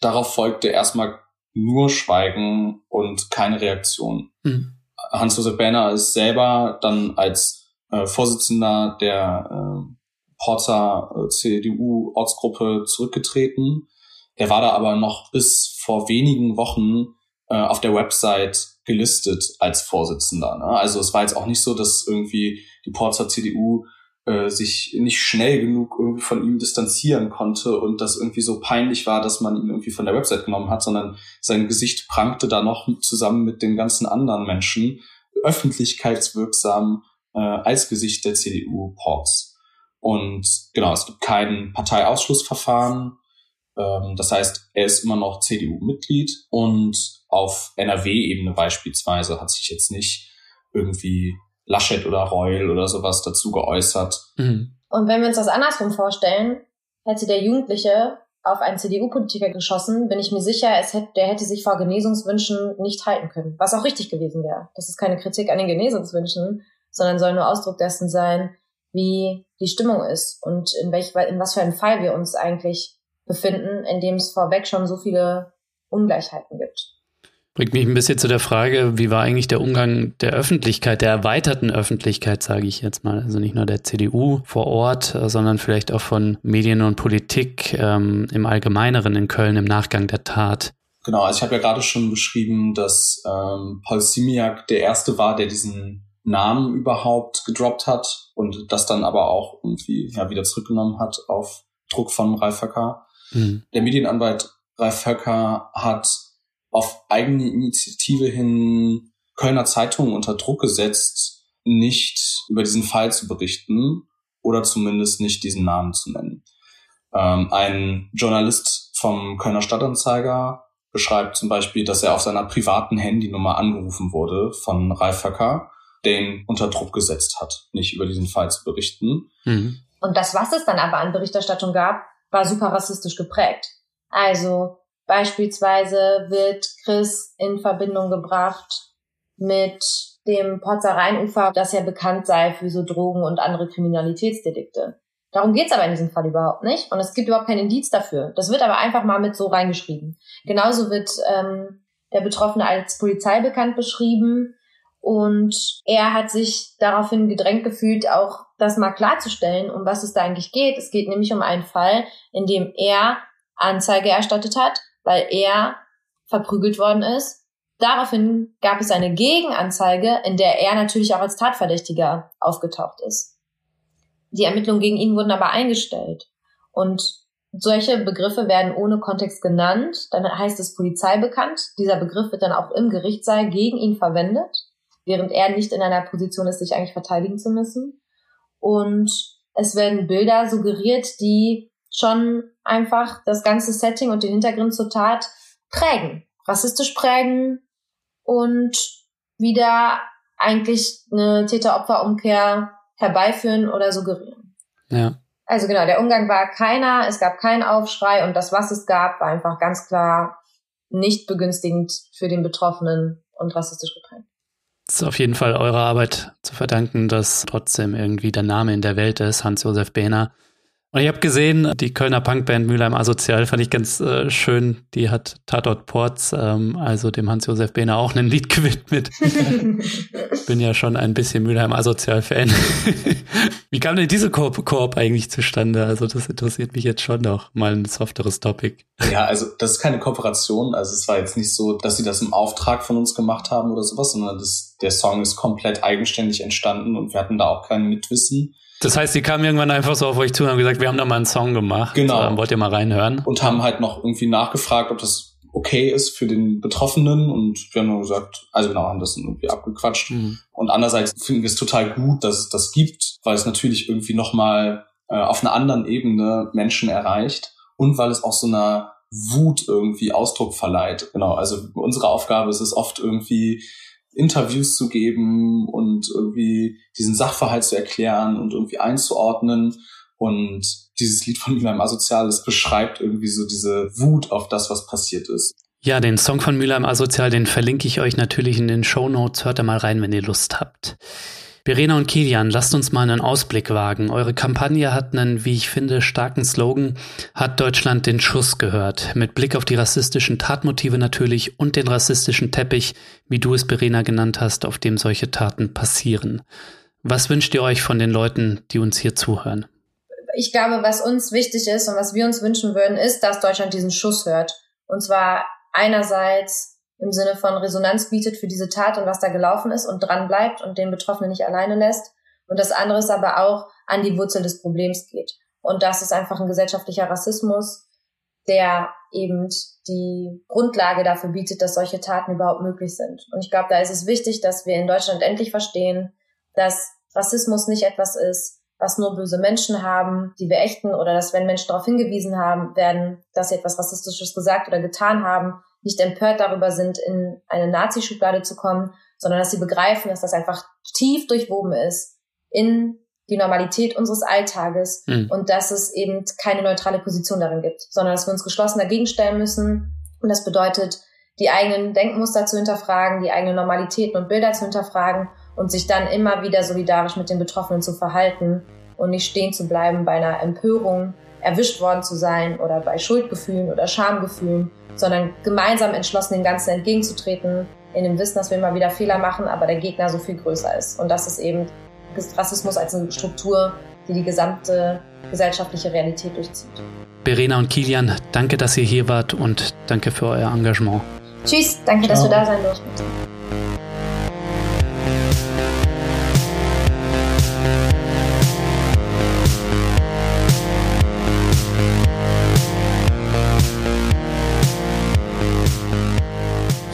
Darauf folgte erstmal nur Schweigen und keine Reaktion. Mhm. Hans-Josef Banner ist selber dann als äh, Vorsitzender der äh, Porzer äh, CDU-Ortsgruppe zurückgetreten. Er war da aber noch bis vor wenigen Wochen äh, auf der Website gelistet als Vorsitzender. Ne? Also es war jetzt auch nicht so, dass irgendwie die Porzer CDU äh, sich nicht schnell genug irgendwie von ihm distanzieren konnte und das irgendwie so peinlich war, dass man ihn irgendwie von der Website genommen hat, sondern sein Gesicht prangte da noch zusammen mit den ganzen anderen Menschen öffentlichkeitswirksam äh, als Gesicht der CDU Ports. Und genau, es gibt kein Parteiausschlussverfahren. Ähm, das heißt, er ist immer noch CDU-Mitglied und auf NRW-Ebene beispielsweise hat sich jetzt nicht irgendwie Laschet oder Reul oder sowas dazu geäußert. Mhm. Und wenn wir uns das andersrum vorstellen, hätte der Jugendliche auf einen CDU-Politiker geschossen, bin ich mir sicher, es hätte, der hätte sich vor Genesungswünschen nicht halten können. Was auch richtig gewesen wäre. Das ist keine Kritik an den Genesungswünschen, sondern soll nur Ausdruck dessen sein, wie die Stimmung ist und in welch, in was für einem Fall wir uns eigentlich befinden, in dem es vorweg schon so viele Ungleichheiten gibt. Bringt mich ein bisschen zu der Frage, wie war eigentlich der Umgang der Öffentlichkeit, der erweiterten Öffentlichkeit, sage ich jetzt mal, also nicht nur der CDU vor Ort, sondern vielleicht auch von Medien und Politik ähm, im Allgemeineren in Köln im Nachgang der Tat. Genau, also ich habe ja gerade schon beschrieben, dass ähm, Paul Simiak der Erste war, der diesen Namen überhaupt gedroppt hat und das dann aber auch irgendwie ja, wieder zurückgenommen hat auf Druck von Ralf Höcker. Mhm. Der Medienanwalt Ralf Höcker hat auf eigene Initiative hin Kölner Zeitungen unter Druck gesetzt, nicht über diesen Fall zu berichten oder zumindest nicht diesen Namen zu nennen. Ähm, ein Journalist vom Kölner Stadtanzeiger beschreibt zum Beispiel, dass er auf seiner privaten Handynummer angerufen wurde von Ralf Höcker, der ihn unter Druck gesetzt hat, nicht über diesen Fall zu berichten. Mhm. Und das, was es dann aber an Berichterstattung gab, war super rassistisch geprägt. Also Beispielsweise wird Chris in Verbindung gebracht mit dem Potzer Rheinufer, das ja bekannt sei für so Drogen und andere Kriminalitätsdelikte. Darum geht's aber in diesem Fall überhaupt nicht. Und es gibt überhaupt keinen Indiz dafür. Das wird aber einfach mal mit so reingeschrieben. Genauso wird ähm, der Betroffene als Polizei bekannt beschrieben. Und er hat sich daraufhin gedrängt gefühlt, auch das mal klarzustellen, um was es da eigentlich geht. Es geht nämlich um einen Fall, in dem er Anzeige erstattet hat weil er verprügelt worden ist. Daraufhin gab es eine Gegenanzeige, in der er natürlich auch als Tatverdächtiger aufgetaucht ist. Die Ermittlungen gegen ihn wurden aber eingestellt. Und solche Begriffe werden ohne Kontext genannt. Dann heißt es Polizei bekannt. Dieser Begriff wird dann auch im Gerichtssaal gegen ihn verwendet, während er nicht in einer Position ist, sich eigentlich verteidigen zu müssen. Und es werden Bilder suggeriert, die schon einfach das ganze Setting und den Hintergrund zur Tat prägen, rassistisch prägen und wieder eigentlich eine Täter-Opfer-Umkehr herbeiführen oder suggerieren. Ja. Also genau, der Umgang war keiner, es gab keinen Aufschrei und das, was es gab, war einfach ganz klar nicht begünstigend für den Betroffenen und rassistisch geprägt. Ist auf jeden Fall eurer Arbeit zu verdanken, dass trotzdem irgendwie der Name in der Welt ist, Hans-Josef Behner. Und ich habe gesehen, die Kölner Punkband Mülheim Asozial fand ich ganz äh, schön. Die hat Tatort Ports, ähm, also dem Hans-Josef Behner, auch ein Lied gewidmet. Bin ja schon ein bisschen Mülheim Asozial-Fan. Wie kam denn diese Koop, Koop eigentlich zustande? Also das interessiert mich jetzt schon noch. Mal ein softeres Topic. Ja, also das ist keine Kooperation. Also es war jetzt nicht so, dass sie das im Auftrag von uns gemacht haben oder sowas, sondern das, der Song ist komplett eigenständig entstanden und wir hatten da auch kein Mitwissen. Das heißt, die kamen irgendwann einfach so auf euch zu und haben gesagt, wir haben da mal einen Song gemacht. Genau. Ähm, wollt ihr mal reinhören? Und haben halt noch irgendwie nachgefragt, ob das okay ist für den Betroffenen und wir haben nur gesagt, also genau, haben das irgendwie abgequatscht. Mhm. Und andererseits finden wir es total gut, dass es das gibt, weil es natürlich irgendwie nochmal äh, auf einer anderen Ebene Menschen erreicht und weil es auch so einer Wut irgendwie Ausdruck verleiht. Genau, also unsere Aufgabe ist es oft irgendwie Interviews zu geben und irgendwie diesen Sachverhalt zu erklären und irgendwie einzuordnen. Und dieses Lied von Mülheim Asozial, das beschreibt irgendwie so diese Wut auf das, was passiert ist. Ja, den Song von Mülheim Asozial, den verlinke ich euch natürlich in den Show Notes. Hört da mal rein, wenn ihr Lust habt. Verena und Kilian, lasst uns mal einen Ausblick wagen. Eure Kampagne hat einen, wie ich finde, starken Slogan, hat Deutschland den Schuss gehört. Mit Blick auf die rassistischen Tatmotive natürlich und den rassistischen Teppich, wie du es Verena genannt hast, auf dem solche Taten passieren. Was wünscht ihr euch von den Leuten, die uns hier zuhören? Ich glaube, was uns wichtig ist und was wir uns wünschen würden, ist, dass Deutschland diesen Schuss hört. Und zwar einerseits im Sinne von Resonanz bietet für diese Tat und was da gelaufen ist und dran bleibt und den Betroffenen nicht alleine lässt. Und das andere ist aber auch an die Wurzel des Problems geht. Und das ist einfach ein gesellschaftlicher Rassismus, der eben die Grundlage dafür bietet, dass solche Taten überhaupt möglich sind. Und ich glaube, da ist es wichtig, dass wir in Deutschland endlich verstehen, dass Rassismus nicht etwas ist, was nur böse Menschen haben, die wir ächten, oder dass wenn Menschen darauf hingewiesen haben, werden, dass sie etwas Rassistisches gesagt oder getan haben, nicht empört darüber sind, in eine Nazi-Schublade zu kommen, sondern dass sie begreifen, dass das einfach tief durchwoben ist in die Normalität unseres Alltages mhm. und dass es eben keine neutrale Position darin gibt, sondern dass wir uns geschlossen dagegen stellen müssen. Und das bedeutet, die eigenen Denkmuster zu hinterfragen, die eigenen Normalitäten und Bilder zu hinterfragen und sich dann immer wieder solidarisch mit den Betroffenen zu verhalten und nicht stehen zu bleiben bei einer Empörung, erwischt worden zu sein oder bei Schuldgefühlen oder Schamgefühlen, sondern gemeinsam entschlossen dem Ganzen entgegenzutreten, in dem Wissen, dass wir immer wieder Fehler machen, aber der Gegner so viel größer ist. Und das ist eben Rassismus als eine Struktur, die die gesamte gesellschaftliche Realität durchzieht. Verena und Kilian, danke, dass ihr hier wart und danke für euer Engagement. Tschüss, danke, Ciao. dass du da sein durften.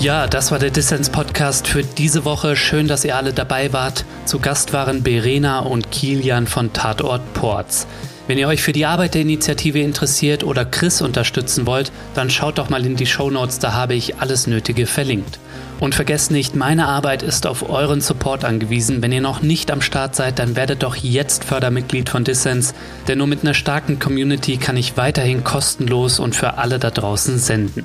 Ja, das war der Dissens-Podcast für diese Woche. Schön, dass ihr alle dabei wart. Zu Gast waren Berena und Kilian von Tatort Ports. Wenn ihr euch für die Arbeit der Initiative interessiert oder Chris unterstützen wollt, dann schaut doch mal in die Show Notes, da habe ich alles Nötige verlinkt. Und vergesst nicht, meine Arbeit ist auf euren Support angewiesen. Wenn ihr noch nicht am Start seid, dann werdet doch jetzt Fördermitglied von Dissens, denn nur mit einer starken Community kann ich weiterhin kostenlos und für alle da draußen senden.